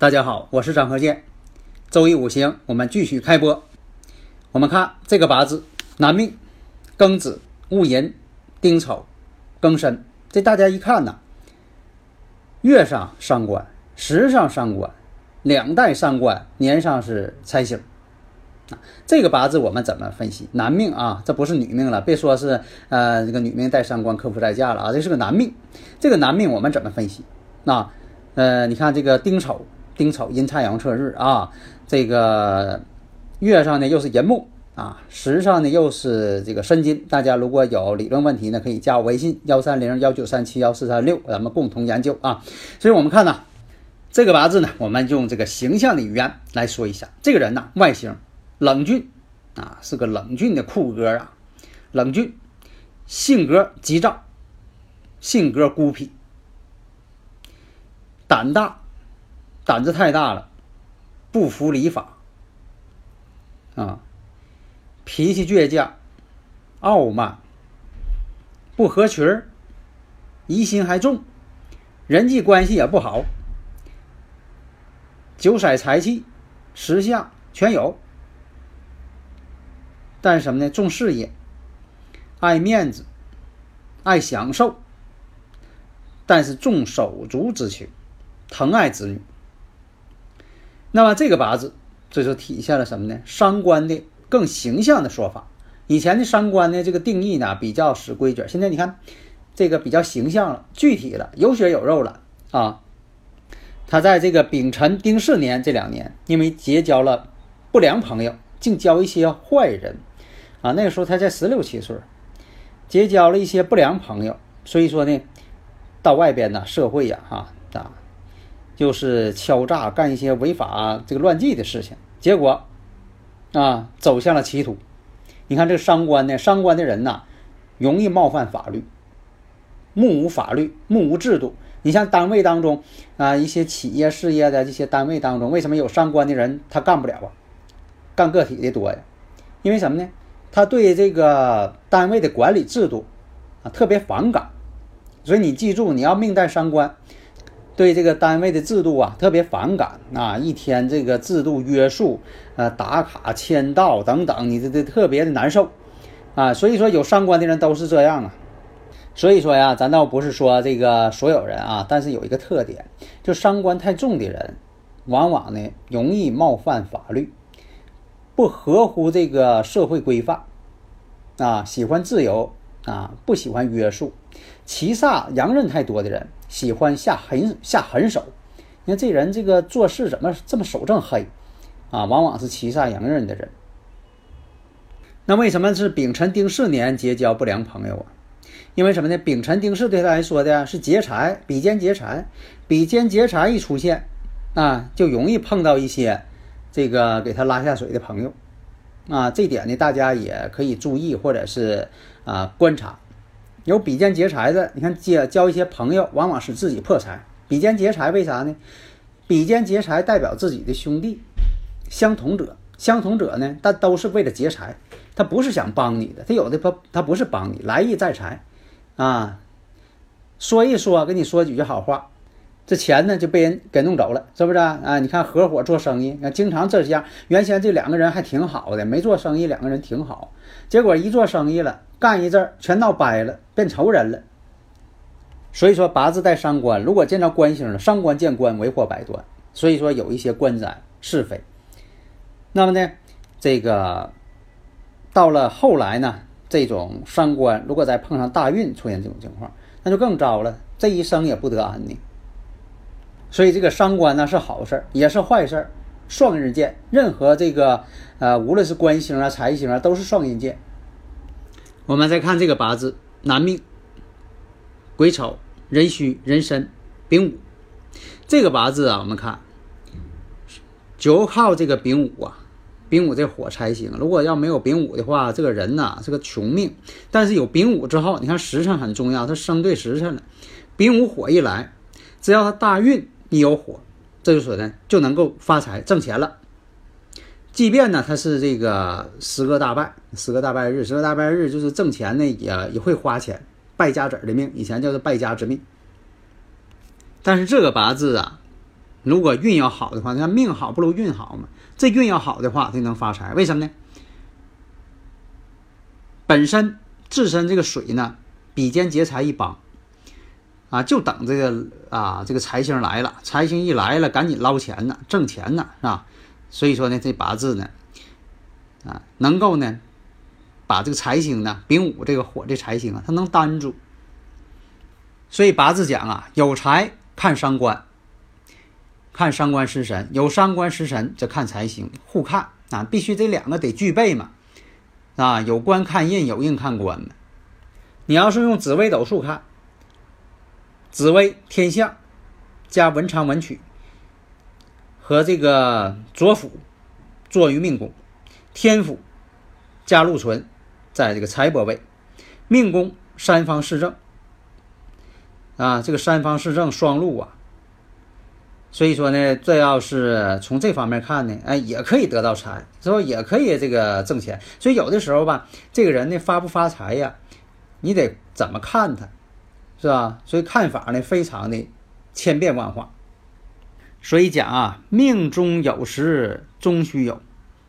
大家好，我是张和建。周易五行，我们继续开播。我们看这个八字：男命庚子、戊寅、丁丑、庚申。这大家一看呢，月上伤官，时上伤官，两代伤官，年上是财星。啊，这个八字我们怎么分析？男命啊，这不是女命了，别说是呃这个女命带伤官，克夫在嫁了啊，这是个男命。这个男命我们怎么分析？那呃，你看这个丁丑。丁丑阴差阳错日啊，这个月上呢又是寅木啊，时上呢又是这个申金。大家如果有理论问题呢，可以加我微信幺三零幺九三七幺四三六，咱们共同研究啊。所以我们看呢，这个八字呢，我们用这个形象的语言来说一下，这个人呢外形冷峻啊，是个冷峻的酷哥啊，冷峻，性格急躁，性格孤僻，胆大。胆子太大了，不服礼法，啊，脾气倔强，傲慢，不合群儿，疑心还重，人际关系也不好，酒色财气，十相全有，但是什么呢？重事业，爱面子，爱享受，但是重手足之情，疼爱子女。那么这个八字，这就体现了什么呢？伤官的更形象的说法。以前的伤官呢，这个定义呢比较死规矩，现在你看这个比较形象了，具体了，有血有肉了啊。他在这个丙辰丁巳年这两年，因为结交了不良朋友，竟交一些坏人啊。那个时候他才十六七岁，结交了一些不良朋友，所以说呢，到外边呢社会呀，哈啊。就是敲诈干一些违法这个乱纪的事情，结果啊走向了歧途。你看这个伤官呢，伤官的人呐，容易冒犯法律，目无法律，目无制度。你像单位当中啊，一些企业事业的这些单位当中，为什么有伤官的人他干不了啊？干个体的多呀？因为什么呢？他对这个单位的管理制度啊特别反感。所以你记住，你要命带伤官。对这个单位的制度啊特别反感啊，一天这个制度约束，呃打卡签到等等，你这这特别的难受啊。所以说有伤官的人都是这样啊。所以说呀，咱倒不是说这个所有人啊，但是有一个特点，就伤官太重的人，往往呢容易冒犯法律，不合乎这个社会规范啊，喜欢自由啊，不喜欢约束，七煞阳刃太多的人。喜欢下狠下狠手，你看这人这个做事怎么这么手这么黑啊？往往是七煞阳刃的人。那为什么是丙辰丁巳年结交不良朋友啊？因为什么呢？丙辰丁巳对他来说的是劫财，比肩劫财，比肩劫财一出现啊，就容易碰到一些这个给他拉下水的朋友啊。这点呢，大家也可以注意或者是啊观察。有比肩劫财的，你看结交一些朋友，往往是自己破财。比肩劫财为啥呢？比肩劫财代表自己的兄弟，相同者，相同者呢，但都是为了劫财，他不是想帮你的，他有的他他不是帮你，来意在财，啊，说一说，跟你说几句好话，这钱呢就被人给弄走了，是不是啊？啊，你看合伙做生意，那经常这样。原先这两个人还挺好的，没做生意，两个人挺好，结果一做生意了。干一阵儿，全闹掰了，变仇人了。所以说八字带伤官，如果见着官星了，伤官见官，为祸百端。所以说有一些官斩是非。那么呢，这个到了后来呢，这种伤官如果再碰上大运出现这种情况，那就更糟了，这一生也不得安宁。所以这个伤官呢是好事儿，也是坏事儿双刃剑。任何这个呃，无论是官星啊、财星啊，都是双刃剑。我们再看这个八字，男命癸丑、壬戌、壬申、丙午。这个八字啊，我们看就靠这个丙午啊。丙午这火财星，如果要没有丙午的话，这个人呐是个穷命。但是有丙午之后，你看时辰很重要，他生对时辰了。丙午火一来，只要他大运一有火，这就说呢就能够发财挣钱了。即便呢他是这个十个大败，十个大败日，十个大败日就是挣钱呢也也会花钱，败家子儿的命，以前叫做败家之命。但是这个八字啊，如果运要好的话，那命好不如运好嘛。这运要好的话，就能发财。为什么呢？本身自身这个水呢，比肩劫财一帮，啊，就等这个啊，这个财星来了。财星一来了，赶紧捞钱呢，挣钱呢，是吧？所以说呢，这八字呢，啊，能够呢，把这个财星呢，丙午这个火这财星啊，它能担住。所以八字讲啊，有财看伤官。看伤官食神，有伤官食神则看财星，互看啊，必须这两个得具备嘛，啊，有官看印，有印看官嘛。你要是用紫微斗数看，紫微天象加文昌文曲和这个左辅坐于命宫，天府加禄存在这个财帛位，命宫三方四正啊，这个三方四正双禄啊。所以说呢，这要是从这方面看呢，哎，也可以得到财，是吧？也可以这个挣钱。所以有的时候吧，这个人呢发不发财呀，你得怎么看他，是吧？所以看法呢非常的千变万化。所以讲啊，命中有时终须有，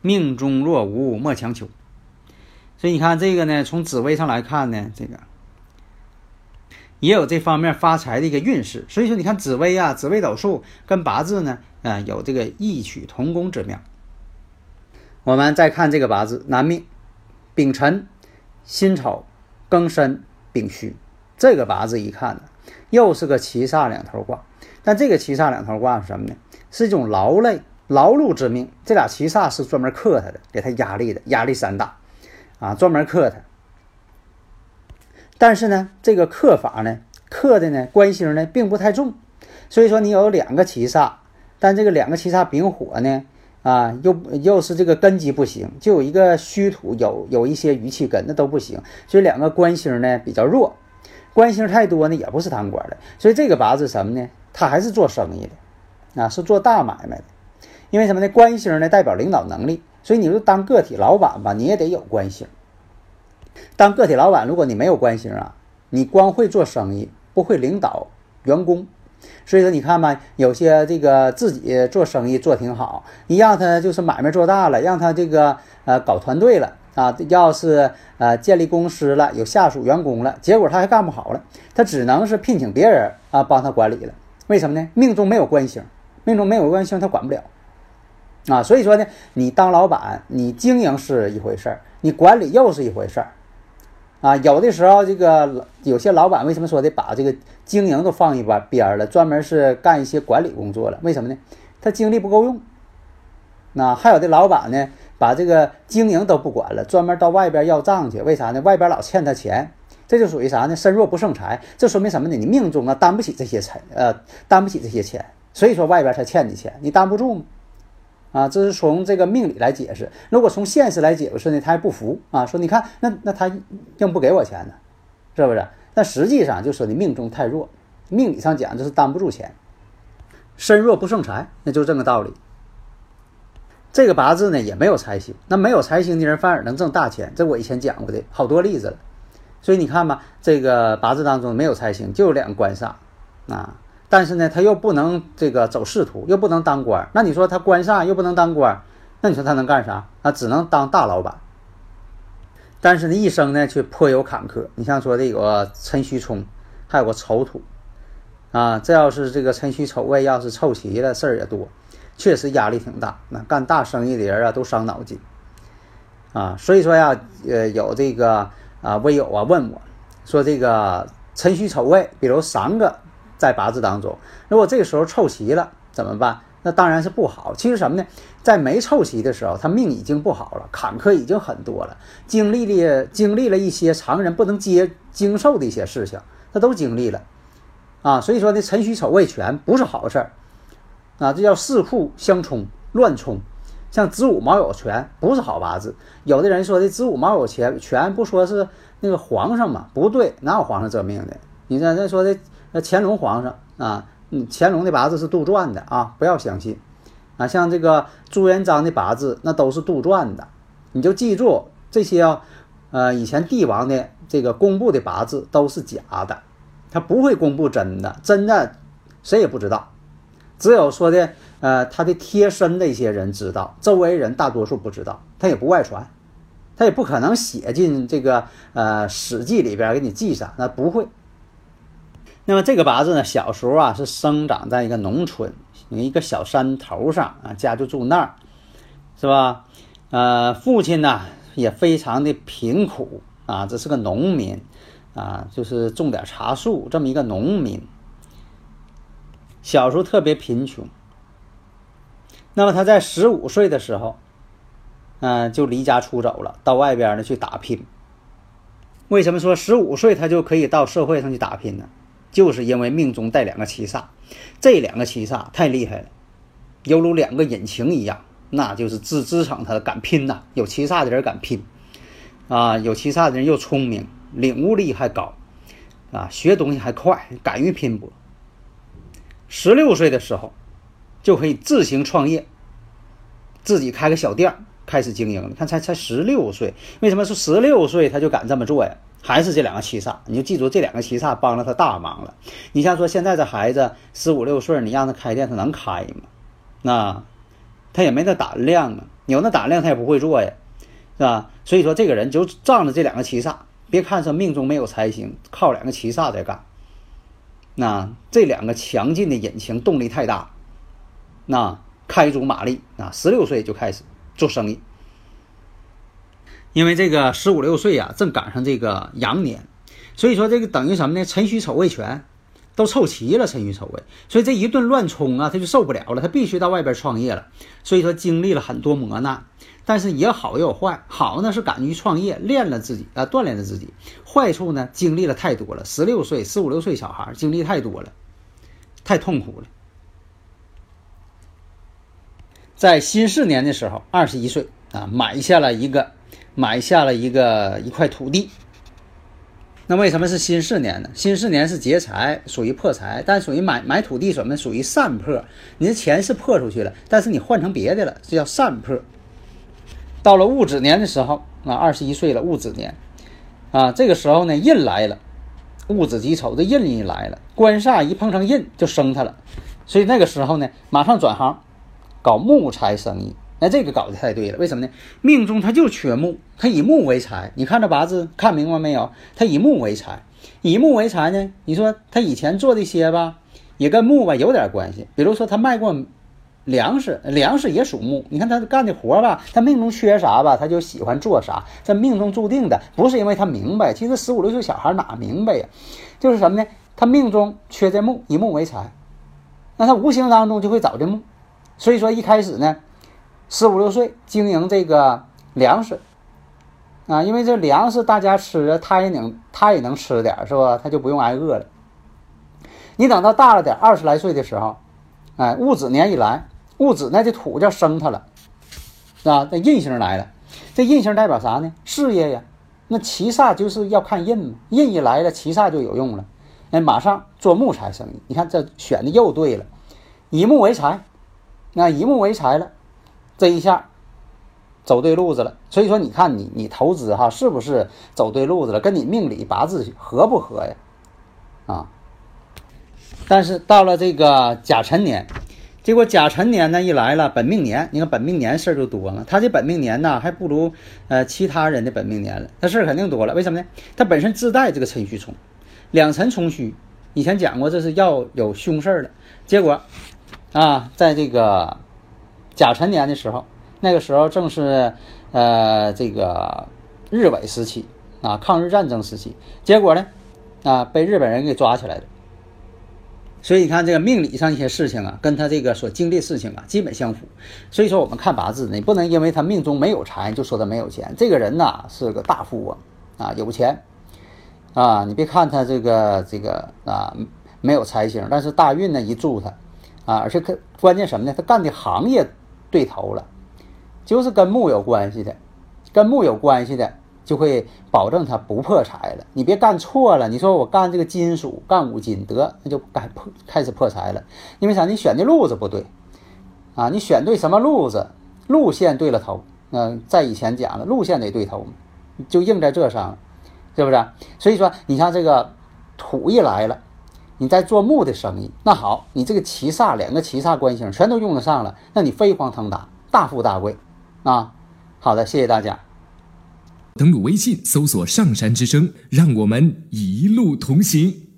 命中若无莫强求。所以你看这个呢，从紫微上来看呢，这个。也有这方面发财的一个运势，所以说你看紫微啊，紫微斗数跟八字呢，啊有这个异曲同工之妙。我们再看这个八字，男命丙辰、辛丑、庚申、丙戌，这个八字一看呢，又是个七煞两头挂。但这个七煞两头挂是什么呢？是一种劳累、劳碌之命。这俩七煞是专门克他的，给他压力的，压力山大啊，专门克他。但是呢，这个克法呢，克的呢官星呢并不太重，所以说你有两个七煞，但这个两个七煞丙火呢，啊，又又是这个根基不行，就有一个虚土有有一些余气根，那都不行，所以两个官星呢比较弱，官星太多呢也不是当官的，所以这个八字什么呢？他还是做生意的，啊，是做大买卖的，因为什么呢？官星呢代表领导能力，所以你说当个体老板吧，你也得有官星。当个体老板，如果你没有官星啊，你光会做生意，不会领导员工。所以说，你看吧，有些这个自己做生意做挺好，你让他就是买卖做大了，让他这个呃搞团队了啊，要是呃建立公司了，有下属员工了，结果他还干不好了，他只能是聘请别人啊帮他管理了。为什么呢？命中没有官星，命中没有官星，他管不了啊。所以说呢，你当老板，你经营是一回事儿，你管理又是一回事儿。啊，有的时候这个有些老板为什么说的把这个经营都放一边边儿了，专门是干一些管理工作了？为什么呢？他精力不够用。那还有的老板呢，把这个经营都不管了，专门到外边要账去。为啥呢？外边老欠他钱，这就属于啥呢？身弱不胜财。这说明什么呢？你命中啊担不起这些财，呃，担不起这些钱，所以说外边才欠你钱，你担不住吗？啊，这是从这个命理来解释。如果从现实来解释呢，他还不服啊，说你看那那他硬不给我钱呢，是不是？但实际上就说你命中太弱，命理上讲就是担不住钱，身弱不胜财，那就这个道理。这个八字呢也没有财星，那没有财星的人反而能挣大钱，这我以前讲过的好多例子了。所以你看吧，这个八字当中没有财星，就有两个官煞啊。但是呢，他又不能这个走仕途，又不能当官那你说他官煞又不能当官那你说他能干啥？他只能当大老板。但是呢，一生呢却颇有坎坷。你像说的有个辰戌冲，还有个丑土，啊，这要是这个辰戌丑未要是凑齐了，事儿也多，确实压力挺大。那干大生意的人啊，都伤脑筋啊。所以说呀，呃，有这个啊微友啊问我，说这个辰戌丑未，比如三个。在八字当中，如果这个时候凑齐了怎么办？那当然是不好。其实什么呢？在没凑齐的时候，他命已经不好了，坎坷已经很多了，经历了经历了一些常人不能接经受的一些事情，他都经历了啊。所以说呢，辰戌丑未全不是好事儿啊，这叫四库相冲乱冲。像子午卯酉全不是好八字。有的人说的子午卯酉全全不说是那个皇上嘛？不对，哪有皇上这命的？你看这说的那乾隆皇上啊，嗯，乾隆的八字是杜撰的啊，不要相信啊。像这个朱元璋的八字那都是杜撰的，你就记住这些啊，呃，以前帝王的这个公布的八字都是假的，他不会公布真的，真的谁也不知道。只有说的，呃，他的贴身的一些人知道，周围人大多数不知道，他也不外传，他也不可能写进这个呃《史记》里边给你记上，那不会。那么这个八字呢，小时候啊是生长在一个农村，一个小山头上啊，家就住那儿，是吧？呃，父亲呢也非常的贫苦啊，这是个农民啊，就是种点茶树这么一个农民。小时候特别贫穷，那么他在十五岁的时候，嗯，就离家出走了，到外边呢去打拼。为什么说十五岁他就可以到社会上去打拼呢？就是因为命中带两个七煞，这两个七煞太厉害了，犹如两个引擎一样，那就是支支撑他敢拼呐。有七煞的人敢拼，啊，有七煞的人又聪明，领悟力还高，啊，学东西还快，敢于拼搏。十六岁的时候，就可以自行创业，自己开个小店开始经营。你看，才才十六岁，为什么说十六岁他就敢这么做呀？还是这两个七煞，你就记住这两个七煞帮了他大忙了。你像说现在这孩子十五六岁，你让他开店，他能开吗？那他也没那胆量啊，有那胆量他也不会做呀，是吧？所以说这个人就仗着这两个七煞，别看说命中没有财星，靠两个七煞在干。那这两个强劲的引擎动力太大，那开足马力啊，十六岁就开始做生意。因为这个十五六岁啊，正赶上这个羊年，所以说这个等于什么呢？辰戌丑未全，都凑齐了，辰戌丑未，所以这一顿乱冲啊，他就受不了了，他必须到外边创业了。所以说经历了很多磨难。但是也好也有坏，好呢是敢于创业，练了自己啊，锻炼了自己；坏处呢，经历了太多了。十六岁、十五六岁小孩经历太多了，太痛苦了。在辛巳年的时候，二十一岁啊，买下了一个，买下了一个一块土地。那为什么是辛巳年呢？辛巳年是劫财，属于破财，但属于买买土地什么？属于散破。你的钱是破出去了，但是你换成别的了，这叫散破。到了戊子年的时候啊，二十一岁了，戊子年，啊，这个时候呢，印来了，戊子己丑，这印一来了，官煞一碰上印就生他了，所以那个时候呢，马上转行搞木材生意。那这个搞得太对了，为什么呢？命中他就缺木，他以木为财。你看这八字看明白没有？他以木为财，以木为财呢？你说他以前做这些吧，也跟木吧有点关系，比如说他卖过。粮食，粮食也属木。你看他干的活吧，他命中缺啥吧，他就喜欢做啥。这命中注定的，不是因为他明白。其实十五六岁小孩哪明白呀？就是什么呢？他命中缺这木，以木为财，那他无形当中就会找这木。所以说一开始呢，十五六岁经营这个粮食啊，因为这粮食大家吃，他也能他也能吃点，是吧？他就不用挨饿了。你等到大了点，二十来岁的时候，哎，戊子年一来。戊子那这土叫生他了，啊，那印星来了，这印星代表啥呢？事业呀。那七煞就是要看印嘛，印一来了，七煞就有用了。哎，马上做木材生意，你看这选的又对了，以木为财，那一木为财了，这一下走对路子了。所以说，你看你你投资哈，是不是走对路子了？跟你命里八字合不合呀？啊，但是到了这个甲辰年。结果甲辰年呢一来了，本命年，你看本命年事儿就多了。他这本命年呢还不如呃其他人的本命年了，他事儿肯定多了。为什么呢？他本身自带这个辰戌冲，两辰冲戌，以前讲过这是要有凶事儿的。结果啊，在这个甲辰年的时候，那个时候正是呃这个日伪时期啊，抗日战争时期。结果呢啊被日本人给抓起来了。所以你看这个命理上一些事情啊，跟他这个所经历事情啊，基本相符。所以说我们看八字，你不能因为他命中没有财，就说他没有钱。这个人呐是个大富翁啊，有钱啊。你别看他这个这个啊没有财星，但是大运呢一助他啊，而且可关键什么呢？他干的行业对头了，就是跟木有关系的，跟木有关系的。就会保证他不破财了。你别干错了。你说我干这个金属，干五金得，那就该破开始破财了。因为啥？你选的路子不对啊！你选对什么路子？路线对了头。嗯，在以前讲了，路线得对头，就硬在这上，是不是？所以说，你像这个土一来了，你在做木的生意，那好，你这个七煞两个七煞官星全都用得上了，那你飞黄腾达，大富大贵啊！好的，谢谢大家。登录微信，搜索“上山之声”，让我们一路同行。